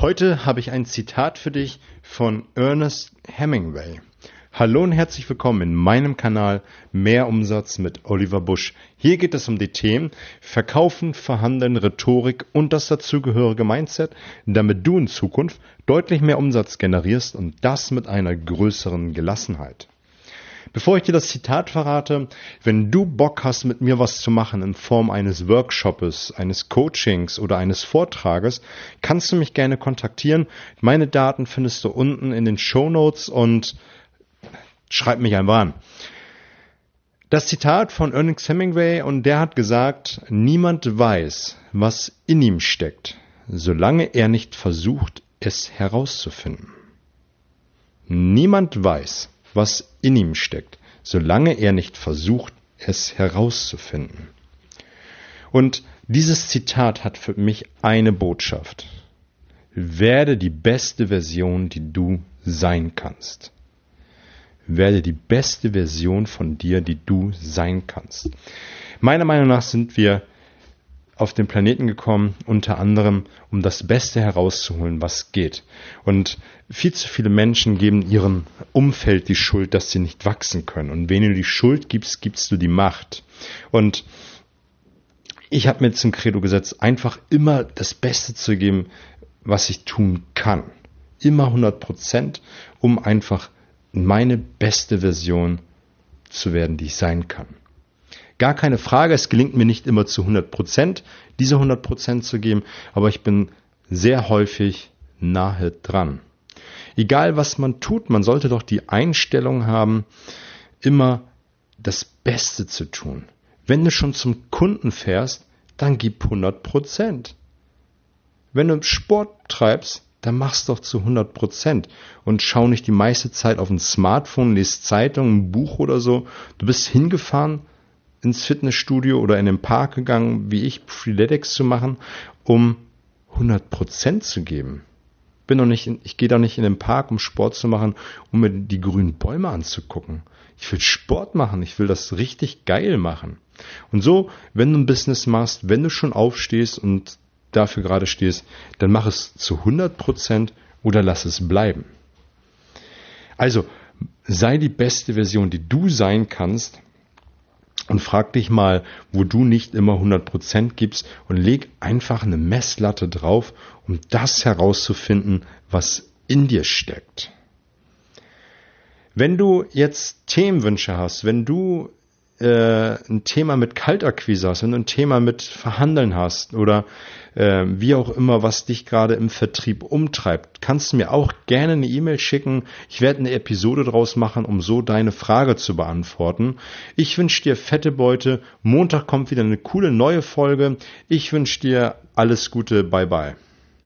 Heute habe ich ein Zitat für dich von Ernest Hemingway. Hallo und herzlich willkommen in meinem Kanal Mehr Umsatz mit Oliver Busch. Hier geht es um die Themen Verkaufen, Verhandeln, Rhetorik und das dazugehörige Mindset, damit du in Zukunft deutlich mehr Umsatz generierst und das mit einer größeren Gelassenheit. Bevor ich dir das Zitat verrate, wenn du Bock hast, mit mir was zu machen in Form eines Workshops, eines Coachings oder eines Vortrages, kannst du mich gerne kontaktieren. Meine Daten findest du unten in den Show Notes und schreib mich einfach an. Das Zitat von Ernest Hemingway und der hat gesagt, niemand weiß, was in ihm steckt, solange er nicht versucht, es herauszufinden. Niemand weiß, was in ihm steckt, solange er nicht versucht, es herauszufinden. Und dieses Zitat hat für mich eine Botschaft. Werde die beste Version, die du sein kannst. Werde die beste Version von dir, die du sein kannst. Meiner Meinung nach sind wir auf den Planeten gekommen, unter anderem, um das Beste herauszuholen, was geht. Und viel zu viele Menschen geben ihrem Umfeld die Schuld, dass sie nicht wachsen können. Und wenn du die Schuld gibst, gibst du die Macht. Und ich habe mir zum Credo gesetzt, einfach immer das Beste zu geben, was ich tun kann. Immer 100 Prozent, um einfach meine beste Version zu werden, die ich sein kann. Gar keine Frage, es gelingt mir nicht immer zu 100 Prozent, diese 100 Prozent zu geben, aber ich bin sehr häufig nahe dran. Egal was man tut, man sollte doch die Einstellung haben, immer das Beste zu tun. Wenn du schon zum Kunden fährst, dann gib 100 Prozent. Wenn du Sport treibst, dann mach's doch zu 100 Prozent und schau nicht die meiste Zeit auf ein Smartphone, liest Zeitung, ein Buch oder so. Du bist hingefahren, ins Fitnessstudio oder in den Park gegangen, wie ich, Freeletics zu machen, um 100% zu geben. Bin doch nicht in, ich gehe doch nicht in den Park, um Sport zu machen, um mir die grünen Bäume anzugucken. Ich will Sport machen, ich will das richtig geil machen. Und so, wenn du ein Business machst, wenn du schon aufstehst und dafür gerade stehst, dann mach es zu 100% oder lass es bleiben. Also, sei die beste Version, die du sein kannst und frag dich mal, wo du nicht immer 100% gibst und leg einfach eine Messlatte drauf, um das herauszufinden, was in dir steckt. Wenn du jetzt Themenwünsche hast, wenn du äh, ein Thema mit Kaltakquise hast, wenn du ein Thema mit Verhandeln hast oder äh, wie auch immer, was dich gerade im Vertrieb umtreibt, kannst du mir auch gerne eine E-Mail schicken. Ich werde eine Episode draus machen, um so deine Frage zu beantworten. Ich wünsche dir fette Beute. Montag kommt wieder eine coole neue Folge. Ich wünsche dir alles Gute. Bye bye.